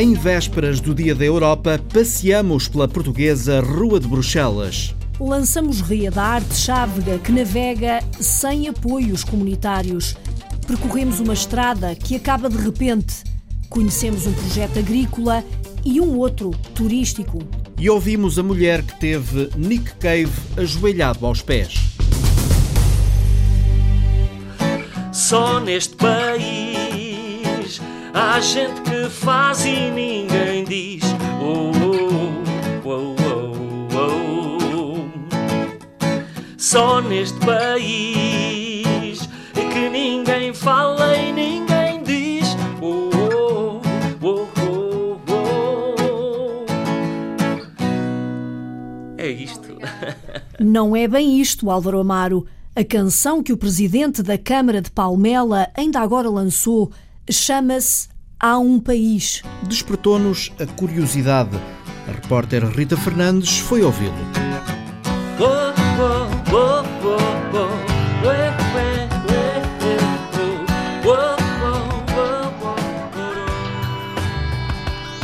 Em vésperas do Dia da Europa, passeamos pela portuguesa Rua de Bruxelas. Lançamos ria da arte chávega que navega sem apoios comunitários. Percorremos uma estrada que acaba de repente. Conhecemos um projeto agrícola e um outro turístico. E ouvimos a mulher que teve Nick Cave ajoelhado aos pés. Só neste país há gente que faz e ninguém diz. Oh, oh, oh, oh, oh. Só neste país é que ninguém fala e ninguém diz. Oh, oh, oh, oh, oh. É isto. Não é bem isto, Álvaro Amaro. A canção que o presidente da Câmara de Palmela ainda agora lançou chama-se Há um País. Despertou-nos a curiosidade. A repórter Rita Fernandes foi ouvi-lo.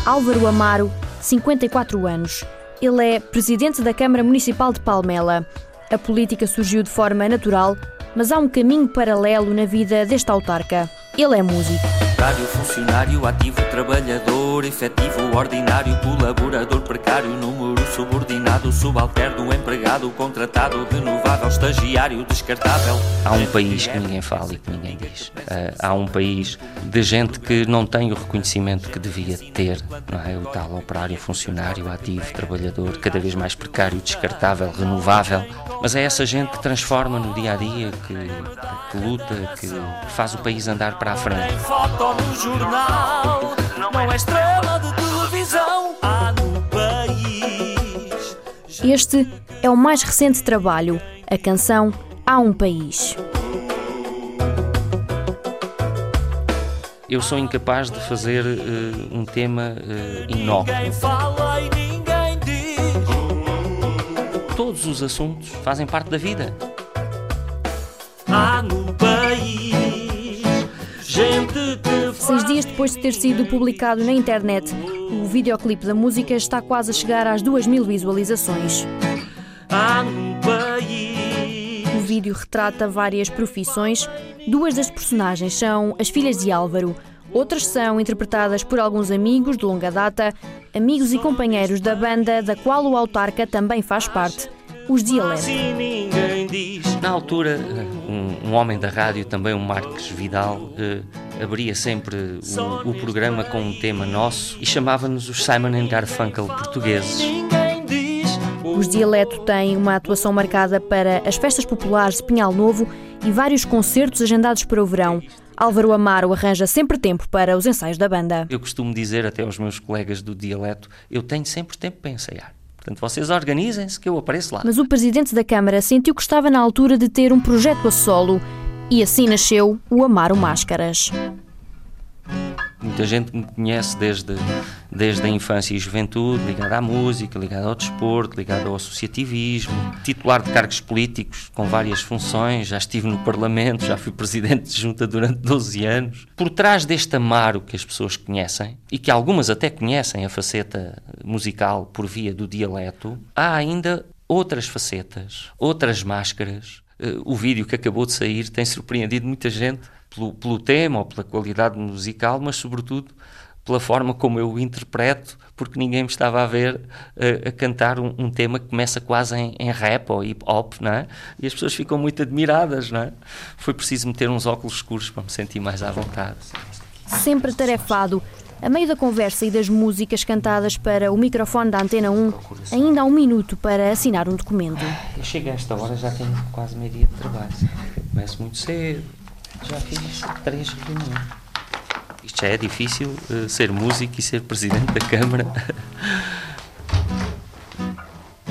Álvaro Amaro, 54 anos. Ele é presidente da Câmara Municipal de Palmela. A política surgiu de forma natural, mas há um caminho paralelo na vida deste autarca. Ele é músico. Operário, funcionário, ativo, trabalhador, efetivo, ordinário, colaborador, precário, número subordinado, subalterno, empregado, contratado, renovável, estagiário, descartável. Há um país que ninguém fala e que ninguém diz. Uh, há um país de gente que não tem o reconhecimento que devia ter, não é? O tal operário, funcionário, ativo, trabalhador, cada vez mais precário, descartável, renovável. Mas é essa gente que transforma no dia a dia, que, que luta, que faz o país andar para a frente. Tem foto no jornal, não é estrela de televisão. Há no país. Este é o mais recente trabalho, a canção Há um País. Eu sou incapaz de fazer uh, um tema uh, inócuo. E ninguém diz. Todos os assuntos fazem parte da vida. Há no país gente que Seis dias depois de ter sido publicado na internet, o videoclipe da música está quase a chegar às duas mil visualizações. há no país. O vídeo retrata várias profissões. Duas das personagens são as filhas de Álvaro. Outras são interpretadas por alguns amigos de longa data, amigos e companheiros da banda da qual o autarca também faz parte, os Dialeto. Diz. Na altura, um, um homem da rádio, também o Marques Vidal, eh, abria sempre o, o programa com um tema nosso e chamava-nos os Simon and Garfunkel portugueses. Os Dialeto têm uma atuação marcada para as festas populares de Pinhal Novo e vários concertos agendados para o verão. Álvaro Amaro arranja sempre tempo para os ensaios da banda. Eu costumo dizer até aos meus colegas do dialeto, eu tenho sempre tempo para ensaiar. Portanto, vocês organizem-se que eu apareço lá. Mas o presidente da Câmara sentiu que estava na altura de ter um projeto a solo e assim nasceu o Amaro Máscaras. Muita gente me conhece desde, desde a infância e juventude, ligada à música, ligada ao desporto, ligada ao associativismo, titular de cargos políticos com várias funções, já estive no Parlamento, já fui presidente de junta durante 12 anos. Por trás deste Amaro que as pessoas conhecem, e que algumas até conhecem a faceta musical por via do dialeto, há ainda outras facetas, outras máscaras. Eh, O vídeo que acabou de sair tem surpreendido muita gente pelo, pelo tema ou pela qualidade musical, mas sobretudo pela forma como eu o interpreto, porque ninguém me estava a ver eh, a cantar um, um tema que começa quase em, em rap ou hip hop, não é? E as pessoas ficam muito admiradas, não é? Foi preciso meter uns óculos escuros para me sentir mais à vontade. Sempre atarefado, a meio da conversa e das músicas cantadas para o microfone da Antena 1, ainda há um minuto para assinar um documento. Eu chego a esta hora, já tenho quase meio dia de trabalho. Começo muito cedo, já fiz três reuniões. Isto já é difícil, eh, ser músico e ser presidente da Câmara.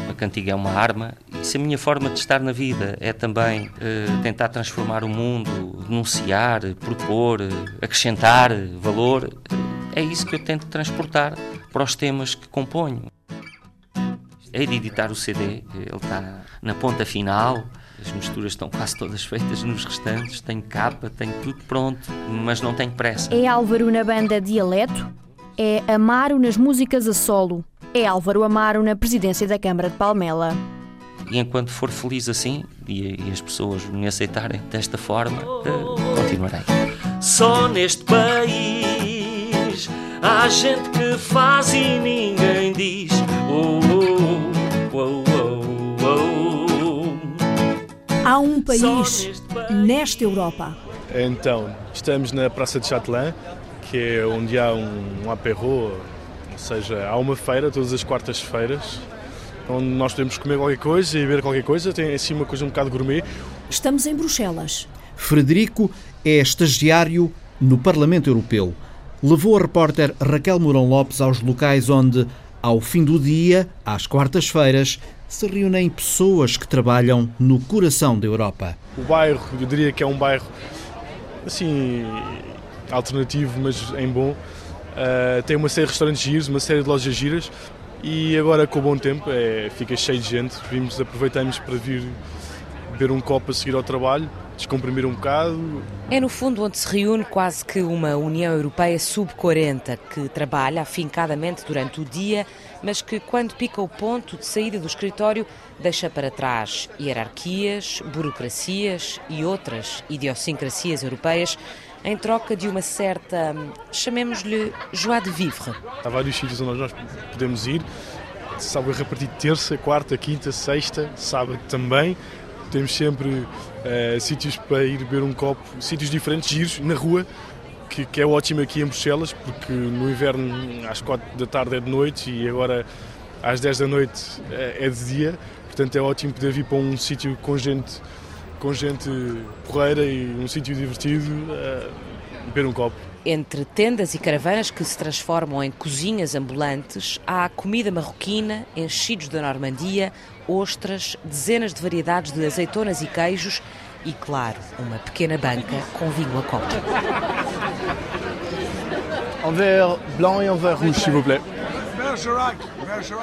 A cantiga é uma arma. E se a minha forma de estar na vida é também eh, tentar transformar o mundo, denunciar, propor, acrescentar valor, eh, é isso que eu tento transportar para os temas que componho. Hei de editar o CD, ele está na ponta final, as misturas estão quase todas feitas nos restantes, tenho capa, tenho tudo pronto, mas não tenho pressa. É Álvaro na banda Dialeto? é Amaro nas músicas a solo. É Álvaro Amaro na presidência da Câmara de Palmela. E enquanto for feliz assim, e, e as pessoas me aceitarem desta forma, uh, continuarei. Só neste país há gente que faz e ninguém diz. Oh, oh, oh, oh, Há um país nesta Europa. Então, estamos na Praça de Châtelain, que é onde há um, um apéro, ou seja, há uma feira todas as quartas-feiras, onde nós podemos comer qualquer coisa e beber qualquer coisa, tem assim uma coisa um bocado gourmet. Estamos em Bruxelas. Frederico é estagiário no Parlamento Europeu. Levou a repórter Raquel Mourão Lopes aos locais onde, ao fim do dia, às quartas-feiras, se reúnem pessoas que trabalham no coração da Europa. O bairro, eu diria que é um bairro assim alternativo, mas em bom. Uh, tem uma série de restaurantes giros, uma série de lojas giras e agora com o bom tempo é, fica cheio de gente. Vimos, aproveitamos para vir beber um copo a seguir ao trabalho, descomprimir um bocado. É no fundo onde se reúne quase que uma União Europeia sub-40 que trabalha afincadamente durante o dia, mas que quando pica o ponto de saída do escritório deixa para trás hierarquias, burocracias e outras idiosincrasias europeias em troca de uma certa, chamemos-lhe, joie de vivre. Há vários sítios onde nós podemos ir, a repartir terça, quarta, quinta, sexta, sábado também. Temos sempre uh, sítios para ir beber um copo, sítios diferentes, giros, na rua, que, que, é ótimo aqui em Bruxelas, porque no inverno às quatro da tarde é de noite e agora às 10 da noite é, é de dia. Portanto, é ótimo poder vir para um sítio com gente com gente porreira e um sítio divertido, uh, beber um copo. Entre tendas e caravanas que se transformam em cozinhas ambulantes, há comida marroquina, enchidos da Normandia, ostras, dezenas de variedades de azeitonas e queijos e, claro, uma pequena banca com vinho a copo. Um verre blanc e um verre rouge, s'il vous plaît. Bergerac.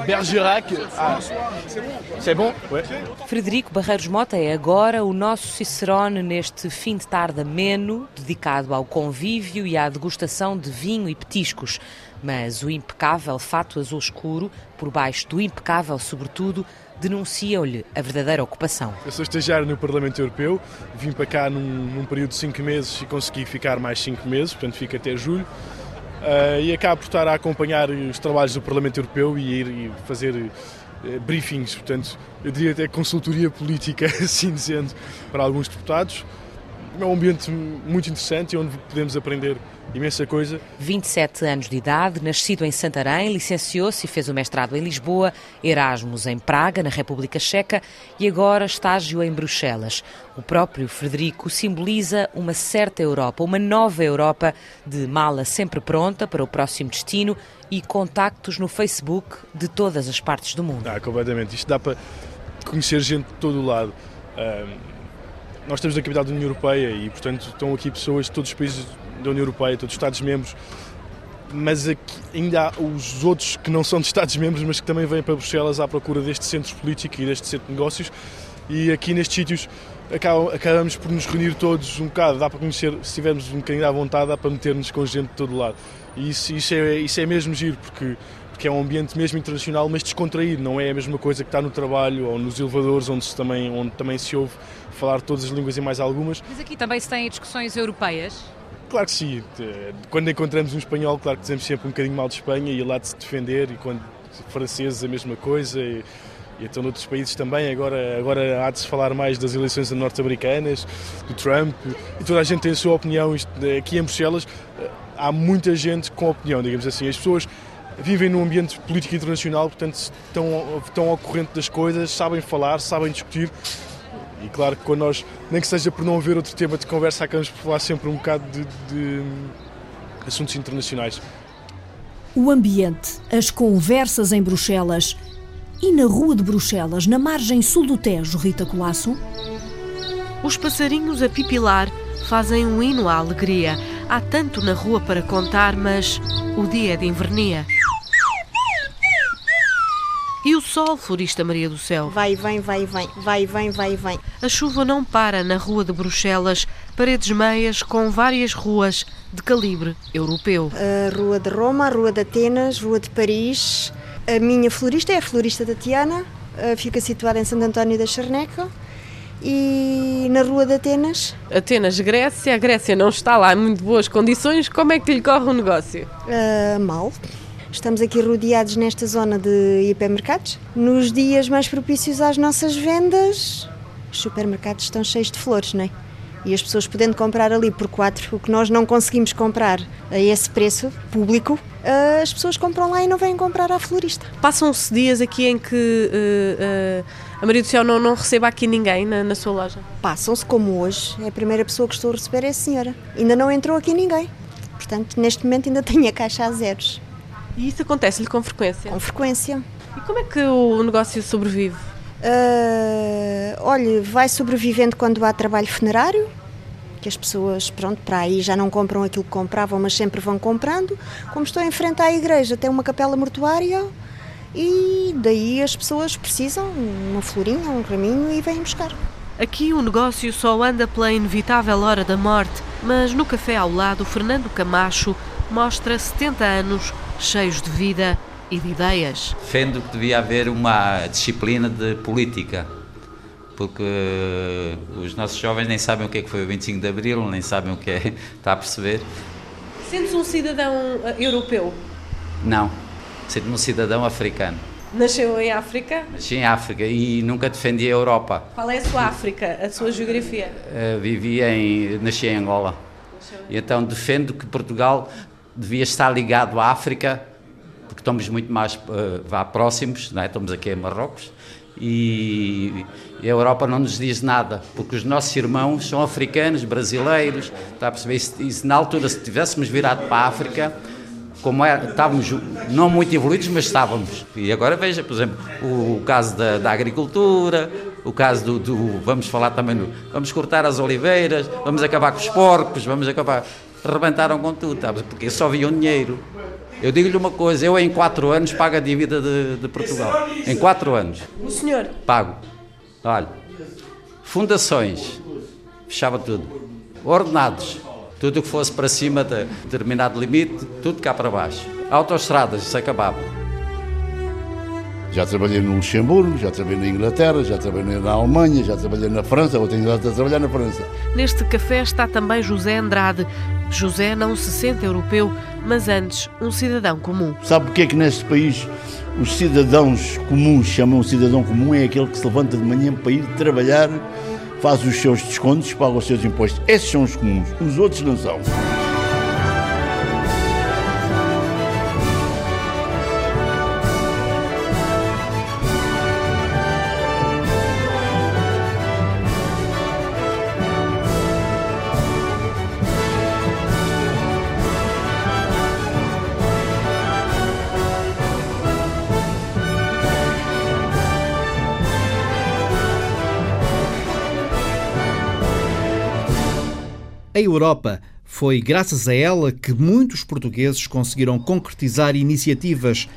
Bergerac. Ah, c'est bon? Ouais. Frederico Barreiros Mota é agora o nosso Cicerone neste fim de tarde ameno, dedicado ao convívio e à degustação de vinho e petiscos. Mas o impecável fato azul escuro, por baixo do impecável sobretudo, denunciam-lhe a verdadeira ocupação. Eu sou estagiário no Parlamento Europeu, vim para cá num, num período de cinco meses e consegui ficar mais cinco meses, portanto fico até julho. Uh, e acabo por estar a acompanhar os trabalhos do Parlamento Europeu e ir e fazer uh, briefings, portanto, eu diria até consultoria política, assim dizendo, para alguns deputados. É um ambiente muito interessante onde podemos aprender imensa coisa. 27 anos de idade, nascido em Santarém, licenciou-se e fez o mestrado em Lisboa, Erasmus em Praga, na República Checa, e agora estágio em Bruxelas. O próprio Frederico simboliza uma certa Europa, uma nova Europa de mala sempre pronta para o próximo destino e contactos no Facebook de todas as partes do mundo. Ah, completamente. Isto dá para conhecer gente de todo o lado. nós estamos na capital da União Europeia e, portanto, estão aqui pessoas de todos os países da União Europeia, todos os Estados-membros, mas ainda há os outros que não são de Estados-membros, mas que também vêm para Bruxelas à procura deste centro político e deste centro de negócios. E aqui nestes sítios acabamos por nos reunir todos um bocado, dá para conhecer, se tivermos um bocadinho à vontade, dá para meter-nos com gente de todo lado. E isso, isso, é, isso é mesmo giro, porque, porque é um ambiente mesmo internacional, mas descontraído, não é a mesma coisa que está no trabalho ou nos elevadores, onde, se também, onde também se ouve falar todas as línguas e mais algumas. Mas aqui também se têm discussões europeias? Claro que sim. Quando encontramos um espanhol, claro que dizemos sempre um bocadinho mal de Espanha e lá de se defender, e quando franceses a mesma coisa. E, e então noutros países também, agora, agora há de se falar mais das eleições norte-americanas, do Trump, e toda a gente tem a sua opinião. Aqui em Bruxelas há muita gente com opinião, digamos assim. As pessoas vivem num ambiente político internacional, portanto estão, estão ao corrente das coisas, sabem falar, sabem discutir e claro que quando nós, nem que seja por não haver outro tema de conversa, acabamos por falar sempre um bocado de, de assuntos internacionais. O ambiente, as conversas em Bruxelas e na rua de Bruxelas, na margem sul do Tejo, Rita Colasso? Os passarinhos a pipilar fazem um hino à alegria. Há tanto na rua para contar, mas o dia é de invernia. E o sol, florista Maria do Céu? Vai, vem, vai, vem, vai, vem, vai, vem. A chuva não para na rua de Bruxelas, paredes meias com várias ruas de calibre europeu. A Rua de Roma, a Rua de Atenas, Rua de Paris. A minha florista é a florista Tatiana, eh, fica situada em Santo António da Charneca. E na Rua de Atenas. Atenas, Grécia. A Grécia não está lá em muito boas condições. Como é que lhe corre o negócio? Uh, mal. Estamos aqui rodeados nesta zona de hipermercados. Nos dias mais propícios às nossas vendas, os supermercados estão cheios de flores, não é? E as pessoas podendo comprar ali por 4 o que nós não conseguimos comprar a esse preço público, ah, as pessoas compram lá e não vêm comprar à florista. Passam-se dias aqui em que uh, uh, a Maria do Céu não, não receba aqui ninguém na, na sua loja? Passam-se como hoje. É a primeira pessoa que estou a receber é a senhora. Ainda não entrou aqui ninguém. Portanto, neste momento ainda tenho a caixa a zeros. E isso acontece-lhe com frequência? Com frequência. E como é que o negócio sobrevive? Uh, olha, vai sobrevivendo quando há trabalho funerário, que as pessoas, pronto, para aí já não compram aquilo que compravam, mas sempre vão comprando. Como estou em frente à igreja, tem uma capela mortuária e daí as pessoas precisam uma florinha, um raminho e vêm buscar. Aqui o negócio só anda pela inevitável hora da morte, mas no café ao lado, Fernando Camacho mostra 70 anos cheios de vida e de ideias. Defendo que devia haver uma disciplina de política, porque os nossos jovens nem sabem o que é que foi o 25 de Abril, nem sabem o que é, está a perceber. Sentes um cidadão eh, europeu? Não, sinto-me um cidadão africano. Nasceu em África? Nasci em África e nunca defendi a Europa. Qual é a sua África, a sua geografia? Uh, vivi em, nasci em Angola. E então defendo que Portugal devia estar ligado à África porque estamos muito mais uh, vá, próximos, não é? estamos aqui em Marrocos, e, e, a Europa não nos diz nada, porque os nossos irmãos são africanos, brasileiros, está a perceber? Isso, isso na altura, se tivéssemos virado para a África, como era, estávamos não muito evoluídos, mas estávamos. E agora veja, por exemplo, o, o caso da, da, agricultura, o caso do, do, Vamos falar também do. Vamos cortar as oliveiras, vamos acabar com os porcos, vamos acabar. Rebentaram com tudo, tá? porque só viam dinheiro. Eu digo-lhe uma coisa, eu em quatro anos pago a dívida de, de Portugal. Em quatro anos. O senhor? Pago. Olha, fundações, fechava tudo. Ordenados, tudo o que fosse para cima de determinado limite, tudo cá para baixo. Autoestradas, isso acabava. Já trabalhei no Luxemburgo, já trabalhei na Inglaterra, já trabalhei na Alemanha, já trabalhei na França, vou ter a trabalhar na França. Neste café está também José Andrade. José não se sente europeu, mas antes um cidadão comum. Sabe porque é que neste país os cidadãos comuns chamam cidadão comum? É aquele que se levanta de manhã para ir trabalhar, faz os seus descontos, paga os seus impostos. Esses são os comuns, os outros não são. A Europa foi graças a ela que muitos portugueses conseguiram concretizar iniciativas.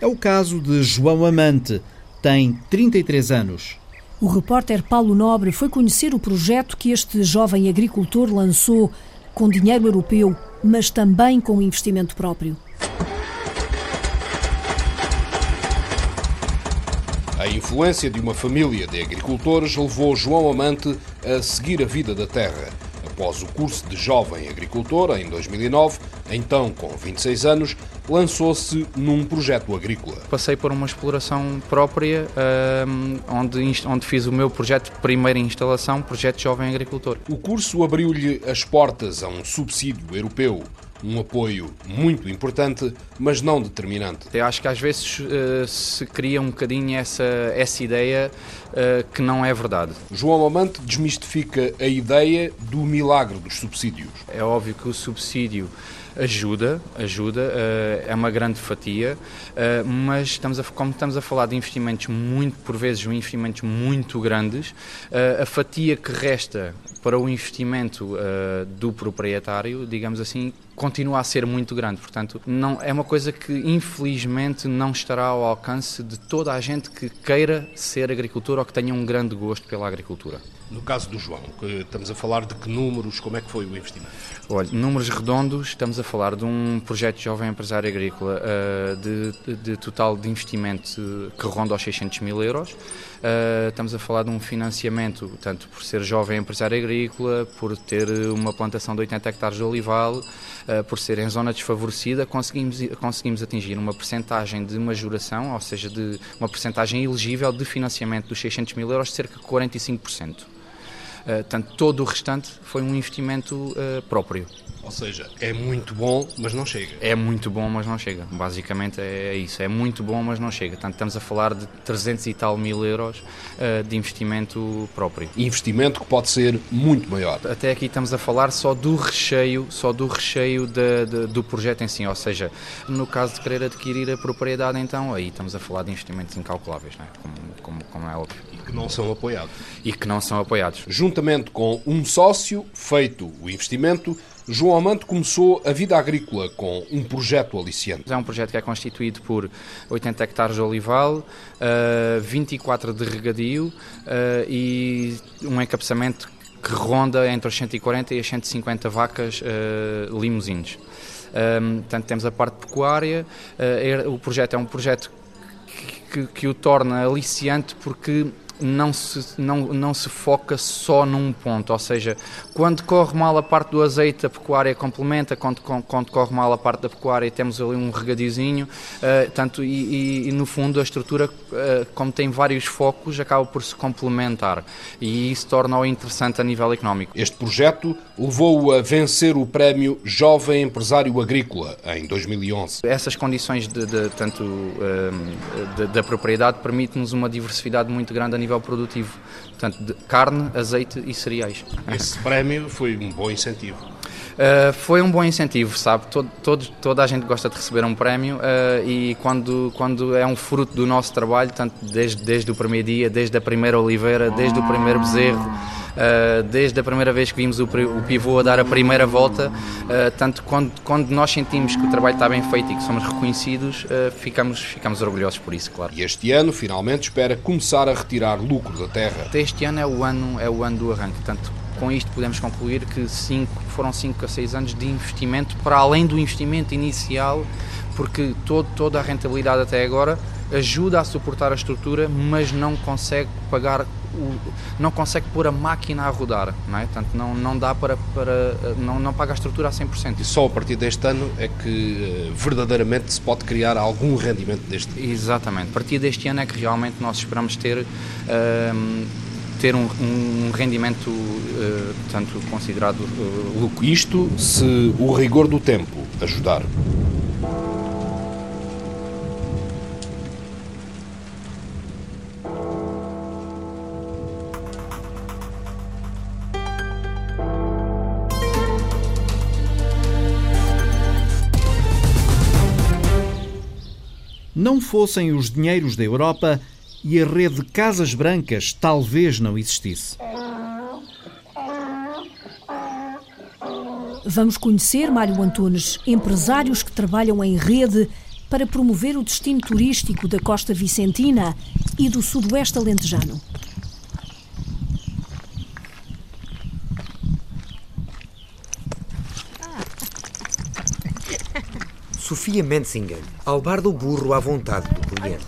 É o caso de João Amante, tem 33 anos. O repórter Paulo Nobre foi conhecer o projeto que este jovem agricultor lançou com dinheiro europeu, mas também com investimento próprio. A influência de uma família de agricultores levou João Amante a seguir a vida da terra após o curso de jovem agricultor em 2009, então com 26 anos, lançou-se num projeto agrícola. Passei por uma exploração própria, ehm, onde, onde fiz o meu projeto de primeira instalação, Projeto Jovem Agricultor. O curso abriu-lhe as portas a um subsídio europeu um apoio muito importante, mas não determinante. Eu acho que às vezes uh, se cria um bocadinho essa, essa ideia uh, que não é verdade. João Amante desmistifica a ideia do milagre dos subsídios. É óbvio que o subsídio Ajuda, ajuda, uh, é uma grande fatia, mas estamos a, como estamos a falar de investimentos muito, por vezes, investimentos muito grandes, a fatia que resta para o investimento do proprietário, digamos assim, continua a ser muito grande. Portanto, não, é uma coisa que infelizmente não estará ao alcance de toda a gente que queira ser agricultor ou que tenha um grande gosto pela agricultura. No caso do João, estamos a falar de que números, como é que foi o investimento? Olha, números redondos, estamos a falar de um projeto de jovem empresário agrícola uh, de, de, de, total de investimento que ronda aos 600 mil euros. Uh, estamos a falar de um financiamento, tanto por ser jovem empresário agrícola, por ter uma plantação de 80 hectares de olival, uh, por ser em zona desfavorecida, conseguimos, conseguimos atingir uma percentagem de majoração, ou seja, de uma percentagem elegível de financiamento dos 600 mil euros cerca de 45%. Uh, portanto, todo o restante foi um investimento uh, próprio. Ou seja, é muito bom, mas não chega. É muito bom, mas não chega. Basicamente é isso. É muito bom, mas não chega. Portanto, estamos a falar de 300 e tal mil euros uh, de investimento próprio. Investimento que pode ser muito maior. Até aqui estamos a falar só do recheio, só do recheio de, de, do projeto em si. Ou seja, no caso de querer adquirir a propriedade, então aí estamos a falar de investimentos incalculáveis, não é? como, como, como é óbvio. Que não são apoiados. E que não são apoiados. Juntamente com um sócio, feito o investimento, João Amante começou a vida agrícola com um projeto aliciante. É um projeto que é constituído por 80 hectares de olival, uh, 24 de regadio uh, e um encabeçamento que ronda entre os 140 e as 150 vacas uh, limusines. Um, portanto, temos a parte pecuária. Uh, o projeto é um projeto que, que, que o torna aliciante porque não se, não, não se foca só num ponto, ou seja, quando corre mal a parte do azeite, a pecuária complementa, quando, quando corre mal a parte da pecuária, temos ali um regadiozinho, uh, tanto, e, e, e, no fundo a estrutura, uh, como tem vários focos, acaba por se complementar e isso torna-o interessante a nível económico. Este projeto levou-o a vencer o prémio Jovem Empresário Agrícola em 2011. Essas condições de, de tanto uh, da propriedade permitem-nos uma diversidade muito grande a nível produtivo, portanto, de carne, azeite e cereais. Esse prémio foi um bom incentivo. Uh, foi um bom incentivo, sabe? Todo, todo, toda a gente gosta de receber um prémio uh, e quando, quando é um fruto do nosso trabalho, tanto desde, desde o primeiro dia, desde a primeira oliveira, desde o primeiro bezerro, uh, desde a primeira vez que vimos o, o pivô a dar a primeira volta, tanto quando, quando nós sentimos que o trabalho está bem feito e que somos reconhecidos, ficamos, ficamos orgulhosos por isso, claro. E este ano, finalmente, espera começar a retirar lucro da terra. Este ano é o ano, é o ano do arranque, portanto, com isto podemos concluir que cinco, foram 5 a 6 anos de investimento, para além do investimento inicial, porque todo, toda a rentabilidade até agora ajuda a suportar a estrutura, mas não consegue pagar o, não consegue pôr a máquina a rodar, não é? Portanto, não, não dá para, para não, não paga a estrutura a 100%. E só a partir deste ano é que uh, verdadeiramente se pode criar algum rendimento deste tipo? Exatamente, a partir deste ano é que realmente nós esperamos ter uh, ter um, um rendimento uh, portanto, considerado uh, lucro. Isto se o rigor do tempo ajudar. Não fossem os dinheiros da Europa, e a rede de casas brancas talvez não existisse. Vamos conhecer, Mário Antunes, empresários que trabalham em rede para promover o destino turístico da costa vicentina e do sudoeste alentejano. Sofia Menzinger, ao bar do burro à vontade do cliente.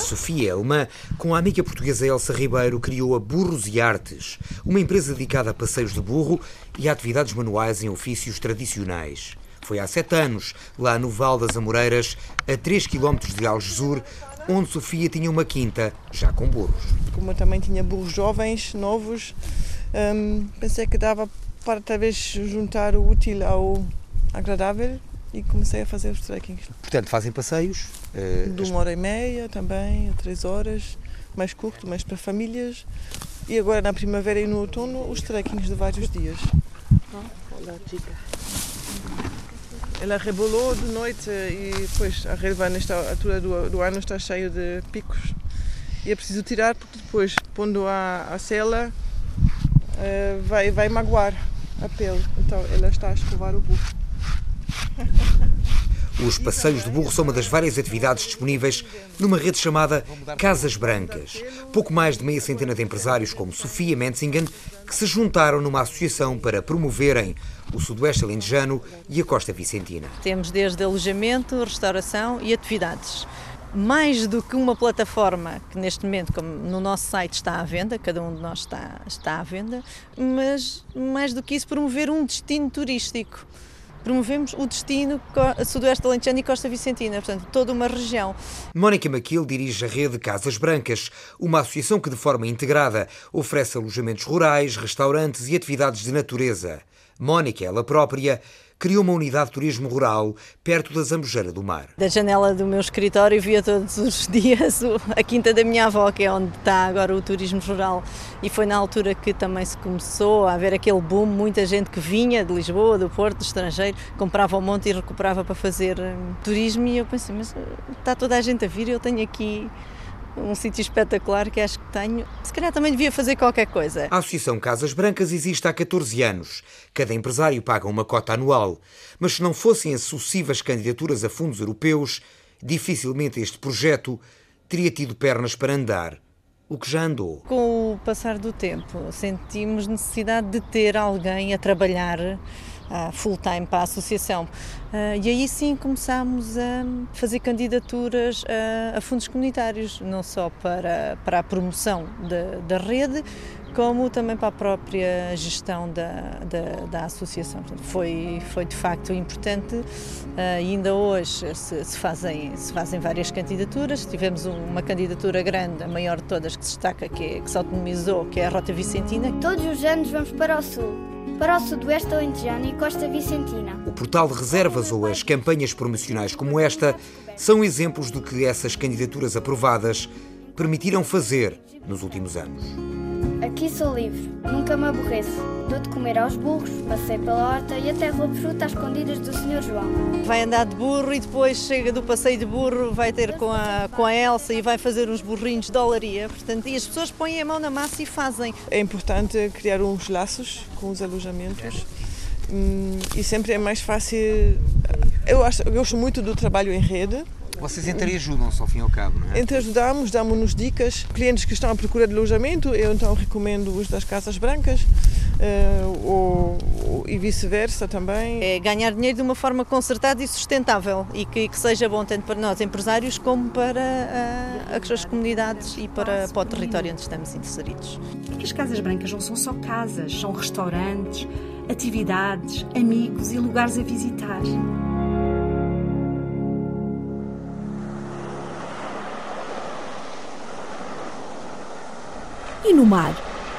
Sofia Elma, com a amiga portuguesa Elsa Ribeiro, criou a Burros e Artes, uma empresa dedicada a passeios de burro e a atividades manuais em ofícios tradicionais. Foi há sete anos, lá no Val das Amoreiras, a 3 km de Algesur, onde Sofia tinha uma quinta, já com burros. Como eu também tinha burros jovens, novos, hum, pensei que dava para talvez juntar o útil ao agradável e comecei a fazer os trekkings. Portanto, fazem passeios? Uh, de uma hora e meia também, a três horas, mais curto, mais para famílias. E agora na primavera e no outono os trekkings de vários dias. Olá, chica. ela rebolou de noite e depois a relva nesta altura do, do ano está cheio de picos e é preciso tirar porque depois pondo a, a cela uh, vai, vai magoar a pele. Então ela está a escovar o burro. Os passeios de burro são uma das várias atividades disponíveis numa rede chamada Casas Brancas. Pouco mais de meia centena de empresários como Sofia Menzingen que se juntaram numa associação para promoverem o Sudoeste Alentejano e a Costa Vicentina. Temos desde alojamento, restauração e atividades mais do que uma plataforma que neste momento, como no nosso site está à venda, cada um de nós está, está à venda, mas mais do que isso, promover um destino turístico. Promovemos o destino Sudoeste Alentejano e Costa Vicentina, portanto, toda uma região. Mónica Maquil dirige a rede Casas Brancas, uma associação que de forma integrada oferece alojamentos rurais, restaurantes e atividades de natureza. Mónica, ela própria, criou uma unidade de turismo rural perto da Zambujeira do Mar. Da janela do meu escritório via todos os dias a quinta da minha avó, que é onde está agora o turismo rural. E foi na altura que também se começou a haver aquele boom, muita gente que vinha de Lisboa, do Porto, do estrangeiro, comprava um monte e recuperava para fazer hum, turismo. E eu pensei, mas uh, está toda a gente a vir, eu tenho aqui um sítio espetacular que acho que tenho. Se calhar também devia fazer qualquer coisa. A Associação Casas Brancas existe há 14 anos. Cada empresário paga uma cota anual. Mas se não fossem as sucessivas candidaturas a fundos europeus, dificilmente este projeto teria tido pernas para andar. O que já andou. Com o passar do tempo, sentimos necessidade de ter alguém a trabalhar uh, full-time para a associação. Uh, e aí sim começámos a fazer candidaturas a, a fundos comunitários, não só para, para a promoção da, da rede, como também para a própria gestão da, da, da associação. Portanto, foi, foi de facto importante. Uh, ainda hoje se, se, fazem, se fazem várias candidaturas. Tivemos uma candidatura grande, a maior de todas, que se destaca, que, é, que se autonomizou, que é a Rota Vicentina. Todos os anos vamos para o sul para o Sudoeste Alentejano e Costa Vicentina. O portal de reservas ou as campanhas promocionais como esta são exemplos do que essas candidaturas aprovadas permitiram fazer nos últimos anos. Aqui sou livre, nunca me aborreço. Dou de comer aos burros, passei pela horta e até roubo fruta às escondidas do Sr. João. Vai andar de burro e depois chega do passeio de burro, vai ter com a, com a Elsa e vai fazer uns burrinhos de olaria. Portanto, e as pessoas põem a mão na massa e fazem. É importante criar uns laços com os alojamentos hum, e sempre é mais fácil. Eu, acho, eu gosto muito do trabalho em rede vocês entreajudam-se ao fim e ao cabo, não é? Entreajudamos, damos-nos dicas. Clientes que estão à procura de alojamento, eu então recomendo os das Casas Brancas uh, ou, ou, e vice-versa também. É ganhar dinheiro de uma forma concertada e sustentável e que, que seja bom tanto para nós empresários como para uh, as comunidades e para, para o território onde estamos inseridos. As Casas Brancas não são só casas, são restaurantes, atividades, amigos e lugares a visitar. E no mar,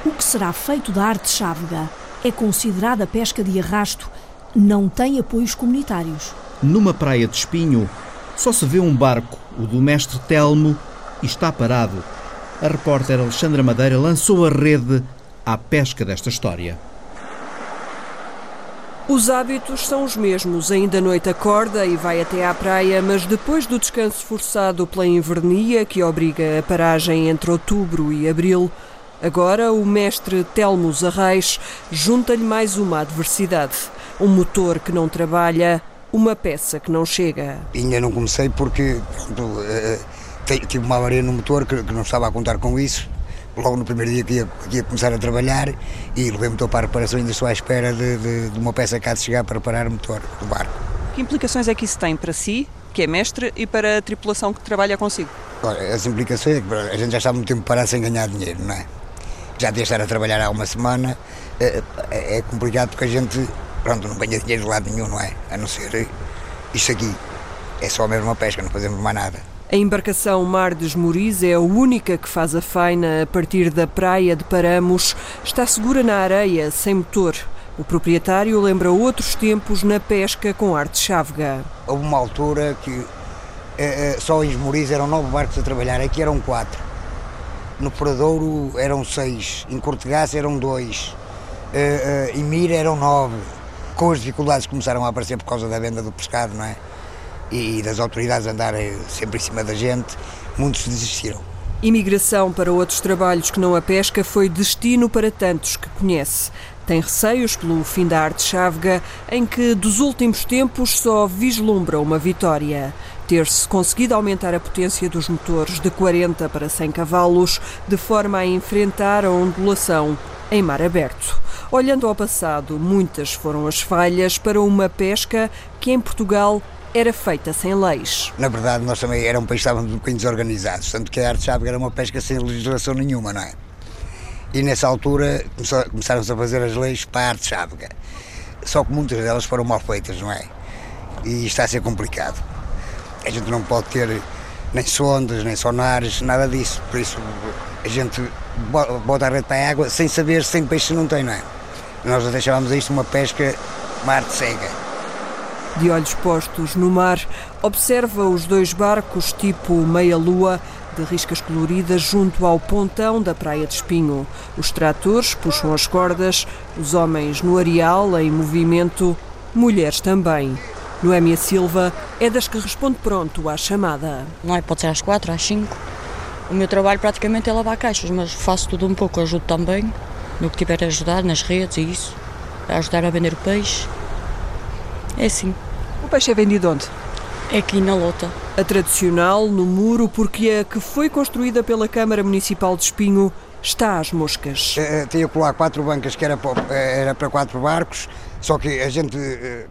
o que será feito da arte chávega é considerada pesca de arrasto, não tem apoios comunitários. Numa praia de espinho, só se vê um barco, o do mestre Telmo, e está parado. A repórter Alexandra Madeira lançou a rede à pesca desta história. Os hábitos são os mesmos. Ainda à noite acorda e vai até à praia, mas depois do descanso forçado pela invernia, que obriga a paragem entre outubro e abril, Agora o mestre Telmo Zarreis junta-lhe mais uma adversidade. Um motor que não trabalha, uma peça que não chega. Ainda não comecei porque pronto, uh, tive uma avaria no motor que, que, não estava a contar com isso. Logo no primeiro dia que ia, que ia começar a trabalhar e levei o motor para a reparação ainda estou à espera de, de, de uma peça que há de chegar para parar o motor do barco. Que implicações é que isso tem para si, que é mestre, e para a tripulação que trabalha consigo? As implicações é que a gente já está muito tempo parado sem ganhar dinheiro, não é? Já de estar a trabalhar há uma semana, é, é, complicado porque a gente, pronto, não ganha dinheiro de lado nenhum, não é? A não ser isto aqui. É só mesmo uma pesca, não fazemos mais nada. A embarcação Mar dos Moris é a única que faz a faina a partir da praia de Paramos. Está segura na areia, sem motor. O proprietário lembra outros tempos na pesca com arte chávega. Houve uma altura que eh, eh, só em Moris eram nove barcos a trabalhar, aqui eram quatro. No Paradouro eram seis, em Cortegaça eram dois, uh, uh, em Mira eram nove. com as dificuldades que começaram a aparecer por causa da venda do pescado, não é? E das autoridades andarem sempre em cima da gente, muitos desistiram. Imigração para outros trabalhos que não a pesca foi destino para tantos que conhece. Tem receios pelo fim da arte chávega, em que dos últimos tempos só vislumbra uma vitória. Ter-se conseguido aumentar a potência dos motores de 40 para 100 cavalos, de forma a enfrentar a ondulação em mar aberto. Olhando ao passado, muitas foram as falhas para uma pesca que em Portugal era feita sem leis. Na verdade, nós também era um país que estávamos um bocadinho desorganizados, tanto que a arte chávega era uma pesca sem legislação nenhuma, não é? E nessa altura começaram-se a fazer as leis para a arte chávega. Só que muitas delas foram mal feitas, não é? E está a ser complicado. A gente não pode ter nem sondas, nem sonares, nada disso. Por isso a gente bota a rede para a água sem saber se tem peixe não tem, não é? Nós até chamamos isto uma pesca, uma arte cega. De olhos postos no mar, observa os dois barcos tipo meia-lua de riscas coloridas junto ao pontão da Praia de Espinho. Os tratores puxam as cordas, os homens no areal em movimento, mulheres também. Noémia Silva é das que responde pronto à chamada. Não é? Pode ser às quatro, às cinco. O meu trabalho praticamente é lavar caixas, mas faço tudo um pouco, ajudo também no que tiver a ajudar, nas redes e isso, a ajudar a vender o peixe. É assim. O peixe é vendido onde? É aqui na Lota. A tradicional, no muro, porque a que foi construída pela Câmara Municipal de Espinho está às moscas. Uh, tinha lá quatro bancas que era para, era para quatro barcos, só que a gente,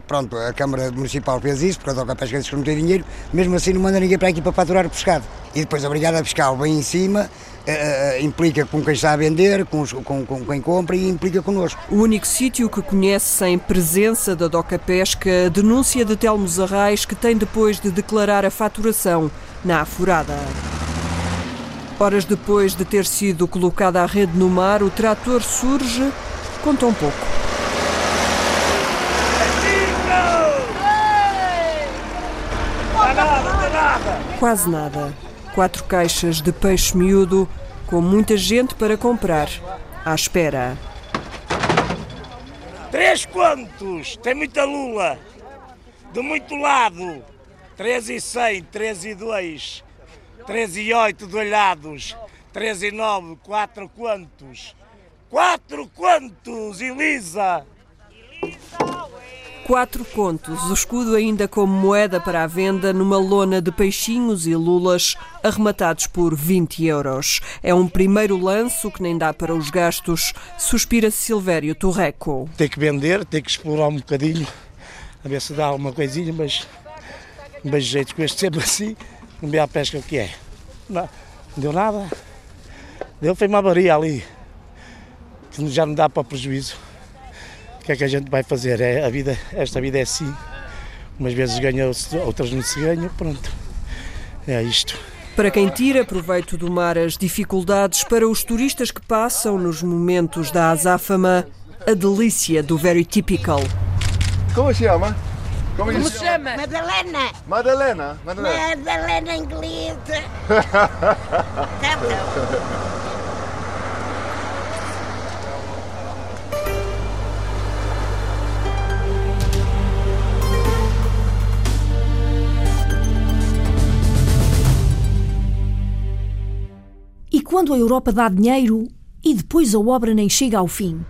pronto, a Câmara Municipal fez isso, porque a pesca disse que não tem dinheiro, mesmo assim não manda ninguém para aqui para faturar o pescado. E depois a Brigada Fiscal vem em cima, Uh, implica com quem está a vender, com, os, com, com, quem compra e implica connosco. O único sítio que conhece sem presença da Doca Pesca denúncia de Telmo Arrais que tem depois de declarar a faturação na afurada. Horas depois de ter sido colocada a rede no mar, o trator surge, conta um pouco. Quase nada. Quatro caixas de peixe miúdo, com muita gente para comprar. À espera. Três quantos? Tem muita lula. De muito lado. Três e cem, três e dois. Três e oito de olhados. Três e nove, quatro quantos? Quatro quantos, Elisa? Quatro contos, o escudo ainda como moeda para a venda numa lona de peixinhos e lulas arrematados por 20 euros. É um primeiro lanço que nem dá para os gastos, suspira Silvério Torreco. Tem que vender, tem que explorar um bocadinho, a ver se dá alguma coisinha, mas vejo jeito com este sempre assim, não a pesca o que é. Não, deu nada. Deu foi uma avaria ali, que já não dá para prejuízo que é que a gente vai fazer? É, a vida, esta vida é assim. Umas vezes ganha, outras não se ganha, pronto. É isto. Para quem tira proveito do mar as dificuldades, para os turistas que passam nos momentos da azáfama, a delícia do very typical. Como se chama? Como, Como se chama? Madalena. Madalena? Madalena, Madalena inglesa. tá bom. quando a Europa dá dinheiro e depois a obra nem chega ao fim.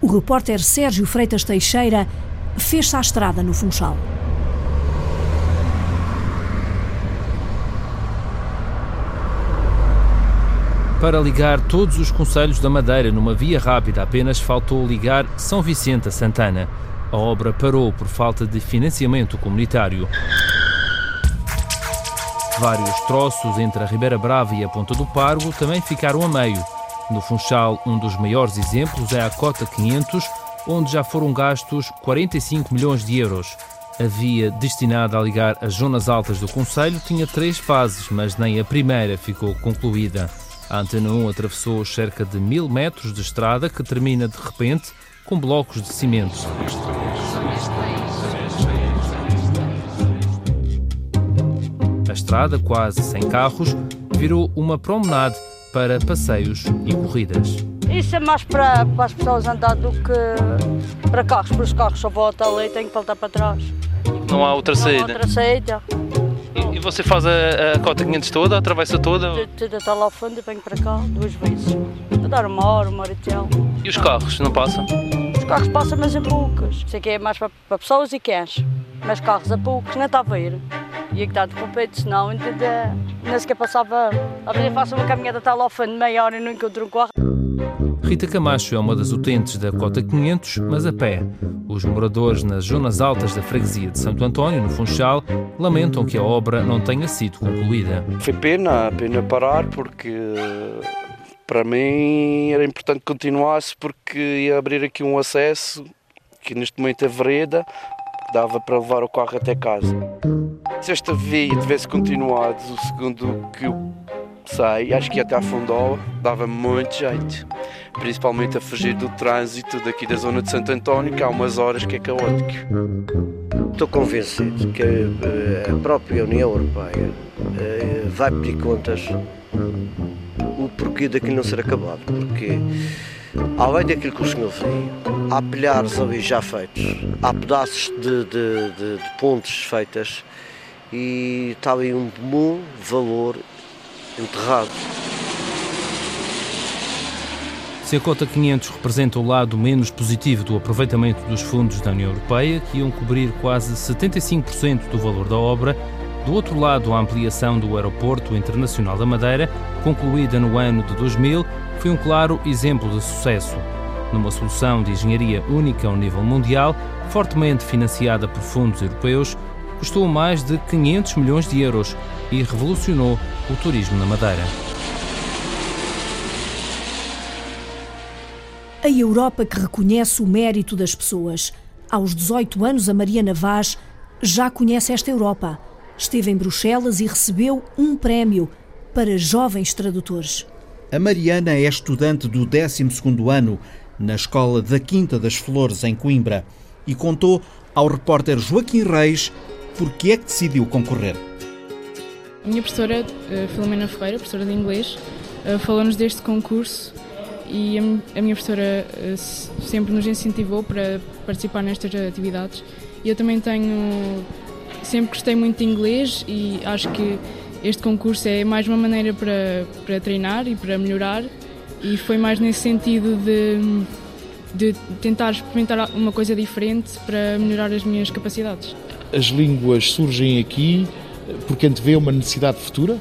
O repórter Sérgio Freitas Teixeira fez-se estrada no Funchal. Para ligar todos os conselhos da Madeira numa via rápida, apenas faltou ligar São Vicente a Santana. A obra parou por falta de financiamento comunitário. Vários troços entre a Ribeira Brava e a Ponta do Pargo também ficaram a meio. No Funchal, um dos maiores exemplos é a Cota 500, onde já foram gastos 45 milhões de euros. A via destinada a ligar as zonas altas do Conselho tinha três fases, mas nem a primeira ficou concluída. A Antena 1 atravessou cerca de mil metros de estrada que termina de repente com blocos de cimento. A estrada, quase sem carros, virou uma promenade para passeios e corridas. Isso é mais para, para as pessoas andar do que para carros, para os carros só volta ali e tem que voltar para trás. Não há outra saída? Não há outra saída. E, e você faz a, a cota 500 toda, atravessa toda? Tudo está lá ao fundo e venho para cá duas vezes. A dar uma hora, uma hora e tal. E os carros, não passam? Os carros passam, mas em poucos. Sei que é mais para, para pessoas e cães. Mas carros a poucos, não está a ver. E é que está de completo, senão ainda nem sequer passava. A ver, faço uma caminhada, está lá ao fundo, meia hora e não encontro um carro. Rita Camacho é uma das utentes da Cota 500, mas a pé. Os moradores nas zonas altas da freguesia de Santo António, no Funchal, lamentam que a obra não tenha sido concluída. Foi pena, pena parar, porque para mim era importante que continuasse, porque ia abrir aqui um acesso, que neste momento é vereda, dava para levar o carro até casa. Se esta via tivesse continuado, segundo que eu sei, acho que ia até à Fundola, dava muito jeito. Principalmente a fugir do trânsito daqui da zona de Santo António, que há umas horas que é caótico. Estou convencido que a própria União Europeia eh, vai pedir contas o porquê daquilo não ser acabado. Porque, além daquilo que o senhor veio, há pilhares ali já feitos, há pedaços de, de, de, de pontes feitas e está ali um bom valor enterrado. Se a cota 500 representa o lado menos positivo do aproveitamento dos fundos da União Europeia, que iam cobrir quase 75% do valor da obra, do outro lado, a ampliação do Aeroporto Internacional da Madeira, concluída no ano de 2000, foi um claro exemplo de sucesso. Numa solução de engenharia única ao nível mundial, fortemente financiada por fundos europeus, custou mais de 500 milhões de euros e revolucionou o turismo na Madeira. A Europa que reconhece o mérito das pessoas. Aos 18 anos, a Mariana Vaz já conhece esta Europa. Esteve em Bruxelas e recebeu um prémio para jovens tradutores. A Mariana é estudante do 12º ano na Escola da Quinta das Flores, em Coimbra, e contou ao repórter Joaquim Reis porque é que decidiu concorrer. A minha professora, eh, Filomena Ferreira, professora de inglês, eh, falou-nos deste concurso e a minha professora eh, sempre nos incentivou para participar nestas atividades. E eu também tenho, sempre gostei muito de inglês e acho que este concurso é mais uma maneira para, para treinar e para melhorar e foi mais nesse sentido de, de tentar experimentar uma coisa diferente para melhorar as minhas capacidades. As línguas surgem aqui porque antevê uma necessidade futura?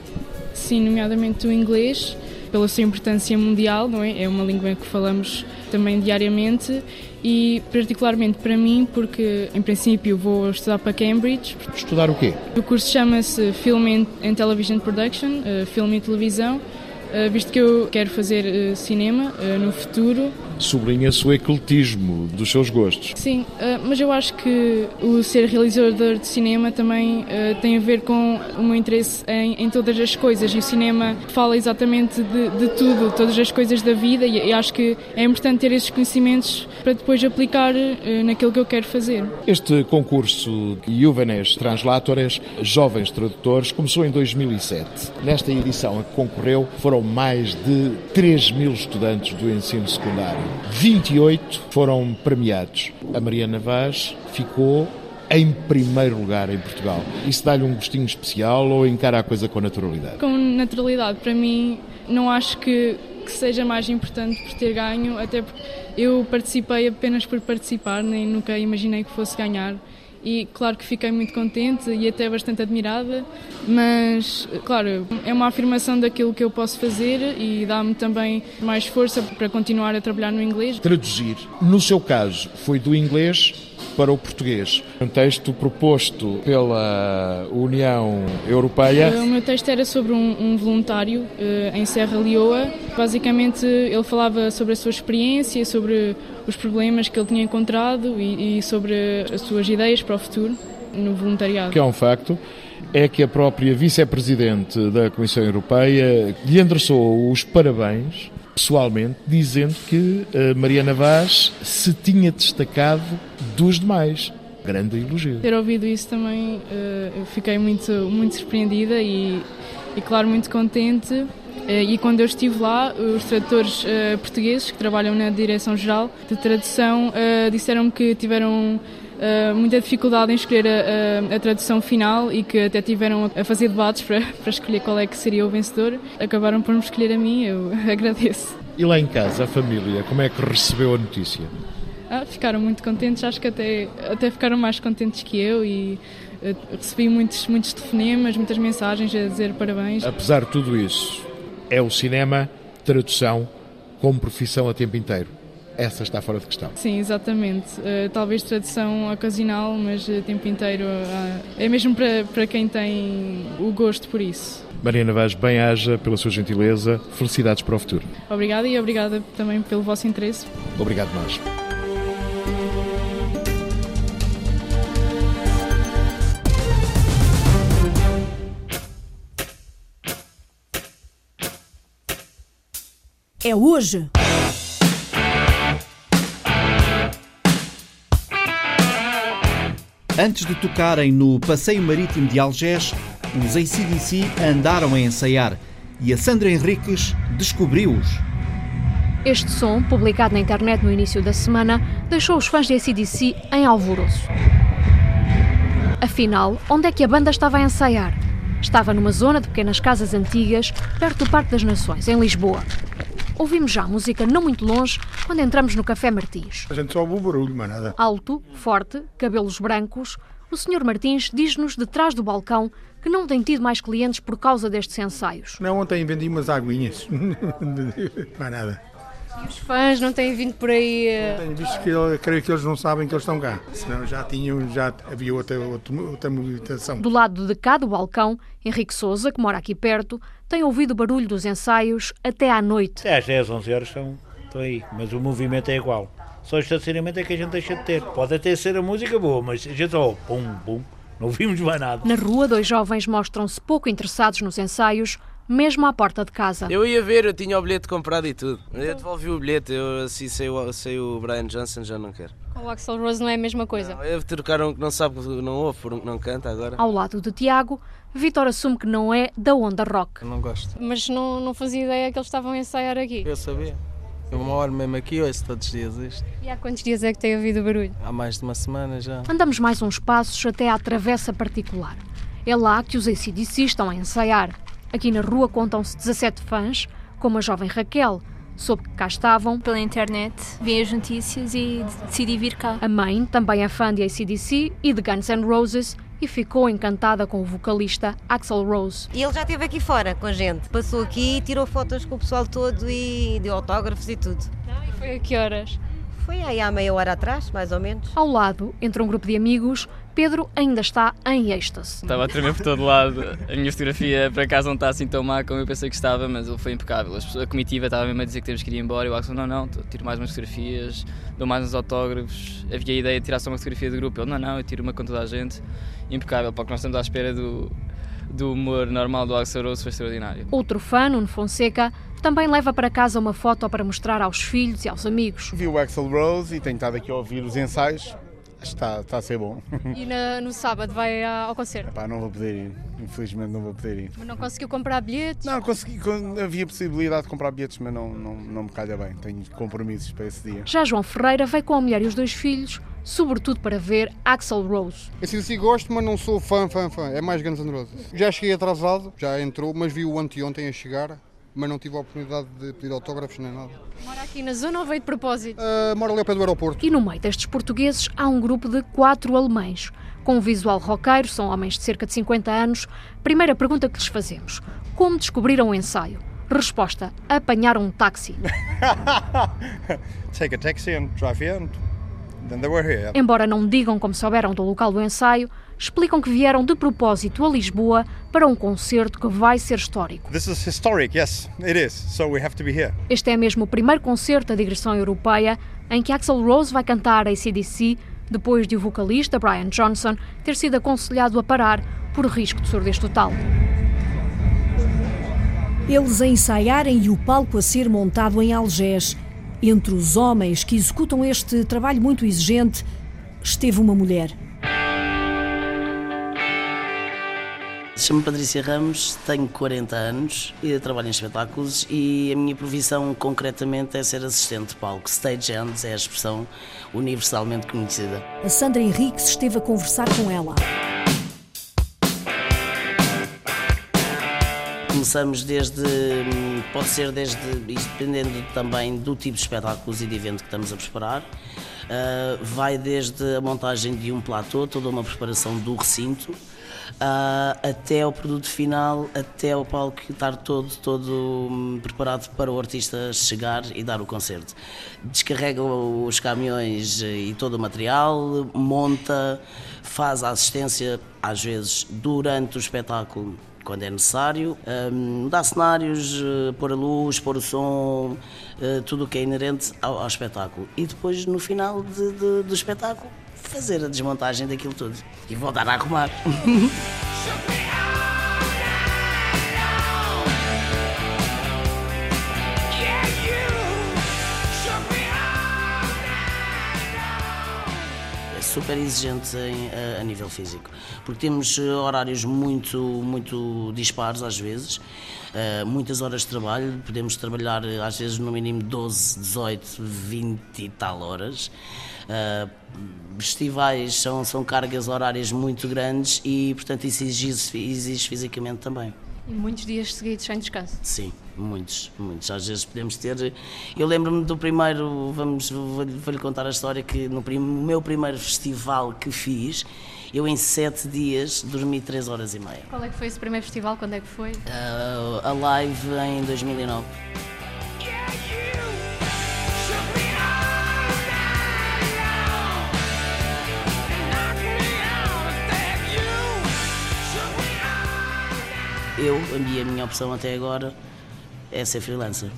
Sim, nomeadamente o inglês pela sua importância mundial, não é? É uma língua que falamos também diariamente e particularmente para mim porque em princípio vou estudar para Cambridge. Estudar o quê? O curso chama-se Film and Television Production, uh, filme e televisão, uh, visto que eu quero fazer uh, cinema no futuro sublinha-se o ecletismo dos seus gostos. Sim, uh, mas eu acho que o ser realizador de cinema também uh, tem a ver com o meu interesse em, em, todas as coisas e o cinema fala exatamente de, de tudo, todas as coisas da vida e, acho que é importante ter esses conhecimentos para depois aplicar uh, naquilo que eu quero fazer. Este concurso Juvenes Translatores, Jovens Tradutores, começou em 2007. Nesta edição a que concorreu foram mais de 3 mil estudantes do ensino secundário. 28 foram premiados. A Mariana Vaz ficou em primeiro lugar em Portugal. Isso dá-lhe um gostinho especial ou encara a coisa com naturalidade? Com naturalidade. Para mim, não acho que, que seja mais importante por ter ganho, até porque eu participei apenas por participar, nem nunca imaginei que fosse ganhar e claro que fiquei muito contente e até bastante admirada, mas claro, é uma afirmação daquilo que eu posso fazer e dá-me também mais força para continuar a trabalhar no inglês. Traduzir, no seu caso, foi do inglês para o português. Um texto proposto pela União Europeia. O meu texto era sobre um, um voluntário uh, em Serra Leoa. Basicamente, ele falava sobre a sua experiência, sobre os problemas que ele tinha encontrado e, e sobre as suas ideias para o futuro no voluntariado. Que é um facto é que a própria vice-presidente da Comissão Europeia lhe endereçou os parabéns pessoalmente, dizendo que uh, Mariana Vaz se tinha destacado dos demais. Grande elogio. Ter ouvido isso também, uh, fiquei muito, muito surpreendida e, e, claro, muito contente. Eh, e quando eu estive lá, os tradutores uh, portugueses que trabalham na Direção-Geral de Tradução uh, disseram-me que tiveram uh, muita dificuldade em escolher a, a, a, tradução final e que até tiveram a fazer debates para, para escolher qual é que seria o vencedor. Acabaram por me escolher a mim, eu agradeço. E lá em casa, a família, como é que recebeu a notícia? Ah, ficaram muito contentes, acho que até, até ficaram mais contentes que eu e recebi muitos, muitos telefonemas, muitas mensagens a dizer parabéns. Apesar de tudo isso, é o cinema, tradução, como profissão a tempo inteiro. Essa está fora de questão. Sim, exatamente. Uh, talvez tradução ocasional, mas a tempo inteiro uh, é mesmo para, para quem tem o gosto por isso. Mariana Vaz, bem-haja pela sua gentileza. Felicidades para o futuro. Obrigada e obrigada também pelo vosso interesse. Obrigado nós. É hoje. Antes de tocarem no Passeio Marítimo de Algés, os ACDC andaram a ensaiar e a Sandra Henriques descobriu-os. Este som, publicado na internet no início da semana, deixou os fãs de ACDC em alvoroço. Afinal, onde é que a banda estava a ensaiar? Estava numa zona de pequenas casas antigas, perto do Parque das Nações, em Lisboa. Ouvimos já música não muito longe quando entramos no Café Martins. A gente só ouve o barulho, mas nada. Alto, forte, cabelos brancos, o Sr. Martins diz-nos detrás do balcão que não tem tido mais clientes por causa destes ensaios. Não, ontem vendi umas aguinhas. mais nada. E os fãs não têm vindo por aí? Uh... Tenho visto que eu creio que eles não sabem que eles estão cá. Senão já tinham, já havia outra, outra, outra movimentação. Do lado de cá do balcão, Henrique Souza, que mora aqui perto, tem ouvido o barulho dos ensaios até à noite. É, às 10, 11 horas estão, estão aí, mas o movimento é igual. Só o estacionamento é que a gente deixa de ter. Pode até ser a música boa, mas a gente só pum, pum, não vimos mais nada. Na rua, dois jovens mostram-se pouco interessados nos ensaios, mesmo à porta de casa. Eu ia ver, eu tinha o bilhete comprado e tudo. Eu devolvi o bilhete, eu assim sei, sei o Brian Johnson, já não quero. Com o Axel Rose não é a mesma coisa? Não, eu trocar um que não sabe, não ouve, por um que não canta agora. Ao lado de Tiago, Vitor assume que não é da onda rock. Não gosto. Mas não, não fazia ideia que eles estavam a ensaiar aqui. Eu sabia. Eu uma hora mesmo aqui, ouço todos os dias isto. E há quantos dias é que tem ouvido barulho? Há mais de uma semana já. Andamos mais uns passos até à travessa particular. É lá que os ACDC estão a ensaiar. Aqui na rua contam-se 17 fãs, como a jovem Raquel. Soube que cá estavam. Pela internet, vi as notícias e decidi vir cá. A mãe também é fã de ACDC e de Guns N' Roses e ficou encantada com o vocalista Axel Rose. E ele já esteve aqui fora com a gente. Passou aqui, tirou fotos com o pessoal todo e deu autógrafos e tudo. Não, e foi a que horas? Foi aí há meia hora atrás, mais ou menos. Ao lado, entre um grupo de amigos, Pedro ainda está em êxtase. Estava a tremer por todo lado. A minha fotografia, por acaso, não está assim tão má como eu pensei que estava, mas ele foi impecável. A comitiva estava mesmo a dizer que temos que ir embora. Eu Axel, não, não, tiro mais umas fotografias, dou mais uns autógrafos. Havia a ideia de tirar só uma fotografia do grupo. Ele, não, não, eu tiro uma com toda a gente. Impecável, porque nós estamos à espera do, do humor normal do Axel Rose, foi extraordinário. Outro fã, Nuno Fonseca, também leva para casa uma foto para mostrar aos filhos e aos amigos. Vi o Axel Rose e tenho estado aqui a ouvir os ensaios. Está, está a ser bom. E na, no sábado vai ao concerto? Epá, não vou poder ir, infelizmente não vou poder ir. Mas não conseguiu comprar bilhetes? Não, consegui, havia possibilidade de comprar bilhetes, mas não, não, não me calha bem, tenho compromissos para esse dia. Já João Ferreira veio com a mulher e os dois filhos, sobretudo para ver Axel Rose. Assim, assim gosto, mas não sou fã, fã, fã, é mais Guns N' Roses. Já cheguei atrasado, já entrou, mas vi o anteontem a chegar mas não tive a oportunidade de pedir autógrafos nem nada. Mora aqui na zona ou veio de propósito? Uh, mora ali ao pé do aeroporto. E no meio destes portugueses há um grupo de quatro alemães. Com um visual roqueiro, são homens de cerca de 50 anos. Primeira pergunta que lhes fazemos: como descobriram o ensaio? Resposta: apanharam um táxi. Take a taxi and drive here and then they were here. Embora não digam como souberam do local do ensaio, explicam que vieram de propósito a Lisboa para um concerto que vai ser histórico. This is historic, yes, it is. So we have to be here. Este é mesmo o primeiro concerto da digressão europeia em que Axel Rose vai cantar a ACDC depois de o vocalista Brian Johnson ter sido aconselhado a parar por risco de surdez total. Eles a ensaiarem e o palco a ser montado em Algés. Entre os homens que executam este trabalho muito exigente, esteve uma mulher. Chamo-me Patrícia Ramos, tenho 40 anos e trabalho em espetáculos e a minha profissão concretamente é ser assistente de palco. Stagehand é a expressão universalmente conhecida. A Sandra Henriques esteve a conversar com ela. Começamos desde, pode ser desde, dependendo também do tipo de espetáculos e de evento que estamos a preparar, uh, vai desde a montagem de um platô, toda uma preparação do recinto, até ao produto final, até ao palco estar todo, todo hum, preparado para o artista chegar e dar o concerto. Descarrega os caminhões e todo o material, monta, faz a assistência, às vezes durante o espetáculo quando é necessário, um, mudar cenários, uh, pôr a luz, pôr o som, uh, tudo o que é inerente ao, ao espetáculo. E depois, no final de, de, do espetáculo, fazer a desmontagem daquilo tudo e voltar a arrumar. É super exigente a, a, nível físico, porque temos eh, horários muito, muito dispares às vezes, uh, muitas horas de trabalho, podemos trabalhar às vezes no mínimo 12, 18, 20 e tal horas. Uh, festivais são, são cargas horárias muito grandes e, portanto, isso exige, exige fisicamente também. E muitos dias seguidos sem descanso? Sim, muitos, muitos. Às vezes podemos ter. Eu lembro-me do primeiro, vamos, vou-lhe vou contar a história que no prim, meu primeiro festival que fiz, eu em sete dias dormi três horas e meia. Qual é que foi esse primeiro festival? Quando é que foi? Uh, a live em 2009. Eu, a minha, a minha opção até agora é ser freelancer.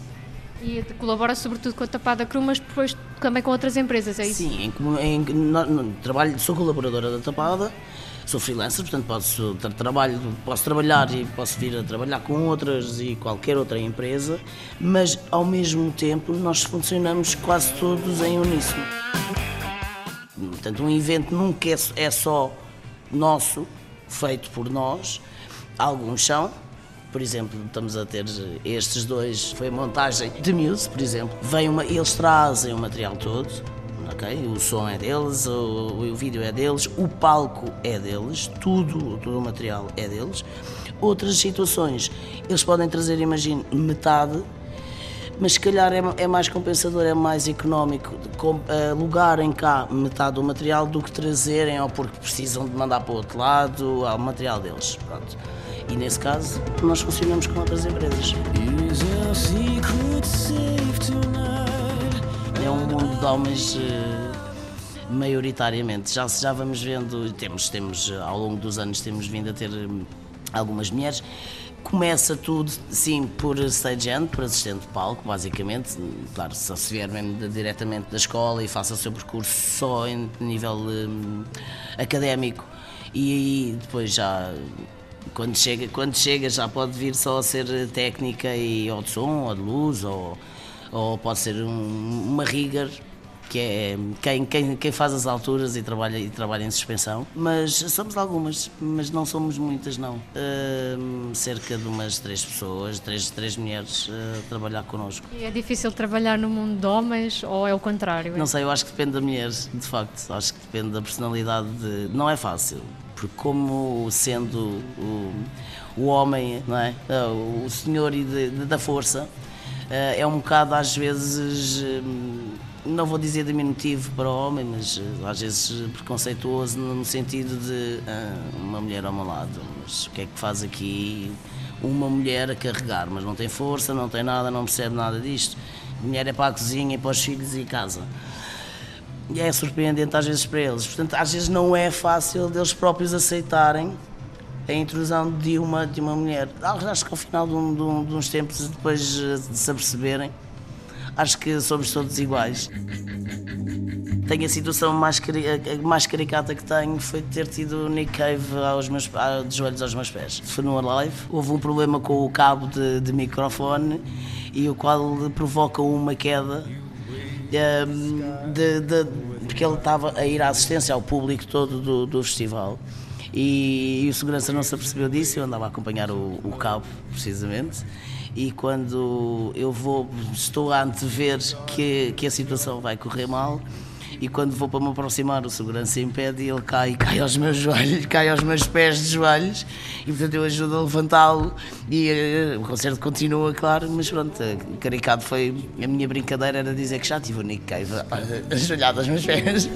E colabora sobretudo com a Tapada Cru, mas depois também com outras empresas, é isso? Sim, em, em, no, trabalho, sou colaboradora da Tapada, sou freelancer, portanto posso, tra, trabalho, posso trabalhar e posso vir a trabalhar com outras e qualquer outra empresa, mas ao mesmo tempo nós funcionamos quase todos em uníssono. Portanto, um evento nunca é, é só nosso, feito por nós, Alguns são, por exemplo, estamos a ter estes dois, foi montagem de Muse, por exemplo. Vem uma, eles trazem o material todo, ok? O som é deles, o, o vídeo é deles, o palco é deles, tudo, todo o material é deles. Outras situações, eles podem trazer, imagine, metade mas se calhar é, é, mais compensador, é mais económico alugarem cá metade do material do que trazerem ou porque precisam de mandar para o outro lado ao material deles. Pronto. E nesse caso, nós funcionamos com outras empresas. É um mundo de homens eh, maioritariamente. Já, já vamos vendo, temos, temos, ao longo dos anos, temos vindo a ter hum, algumas mulheres. Começa tudo, sim, por stageante, por assistente de palco, basicamente. Claro, se se vier mesmo diretamente da escola e faça o seu percurso só em nível um, académico e aí depois já quando chega, quando chega já pode vir só a ser técnica e ou de som, ou de luz, ou, ou pode ser um, uma rigor, que é quem, quem, quem faz as alturas e trabalha, e trabalha em suspensão. Mas somos algumas, mas não somos muitas, não. Uh, cerca de umas três pessoas, três, três mulheres a uh, trabalhar connosco. E é difícil trabalhar no mundo de homens ou é o contrário? Não sei, eu acho que depende da mulher, de facto. Acho que depende da personalidade. De... Não é fácil porque como sendo o, o homem, não é? O senhor de, de, da força, ah, é um bocado às vezes, hum, não vou dizer diminutivo para homem, mas ah, às vezes preconceituoso no sentido de uma mulher ao meu lado, mas o que é que faz aqui uma mulher a carregar, mas não tem força, não tem nada, não percebe nada disto. A mulher é para a cozinha e para os filhos e casa e é surpreendente às vezes para eles. Portanto, às vezes não é fácil deles próprios aceitarem a intrusão de uma, de uma mulher. Acho que ao final de, um, de, um, de uns tempos, depois de se aperceberem, acho que somos todos iguais. Tenho a situação mais, mais caricata que tenho foi ter tido Nick Cave aos meus, de joelhos aos meus pés. Foi no live, houve um problema com o cabo de, de microfone e o qual provoca uma queda de, de, porque ele estava a ir à assistência ao público todo do, do festival E, e, o segurança não se apercebeu disso, eu andava a acompanhar o, o cabo, precisamente. E quando eu vou, estou a antever que, que a situação vai correr mal, e quando vou para me aproximar, o segurança impede e ele cai, cai aos meus joelhos, cai aos meus pés de joelhos e portanto eu ajudo a levantá-lo e uh, o concerto continua, claro, mas pronto, caricado foi a minha brincadeira era dizer que já tive o Nick Cave ajoelhado aos meus pés.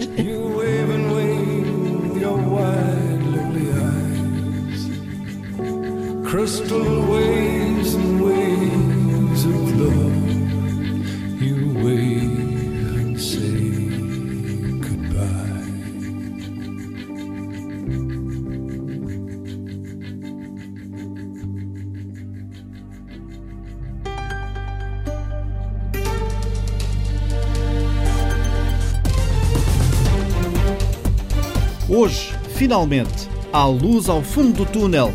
Crystal waves Hoje, finalmente, há luz ao fundo do túnel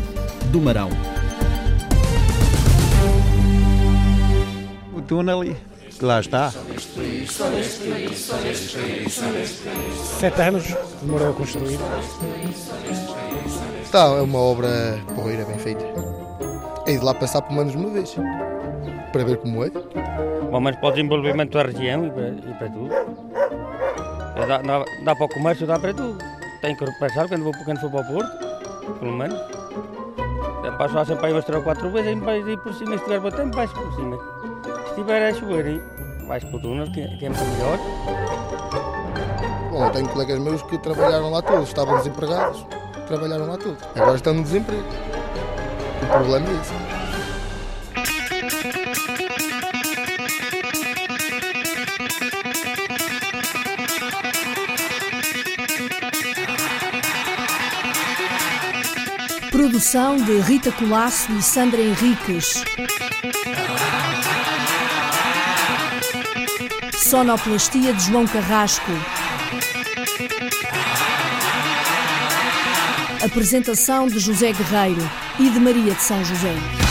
do Marão. Túnel, lá está. Sete anos demorou a construir. Está, é uma obra porreira, bem feita. É de lá passar pelo menos uma vez, para ver como é. Bom, mas para o desenvolvimento da região e para, e para tudo. Dá, dá, dá para o comércio, dá para tudo tenho que repensar quando, vou, quando for para o Porto, pelo menos. Passo lá sempre aí umas 3 ou 4 vezes, ir por cima, se estiver batendo, vais por cima. A chover, vais para o túnel, que, que é muito melhor. Bom, eu tenho colegas meus que trabalharam lá todos, estavam desempregados, trabalharam lá todos. Agora estão no desemprego. O problema é esse. Produção de Rita Colasso e Sandra Henriques. Sonoplastia de João Carrasco. Apresentação de José Guerreiro e de Maria de São José.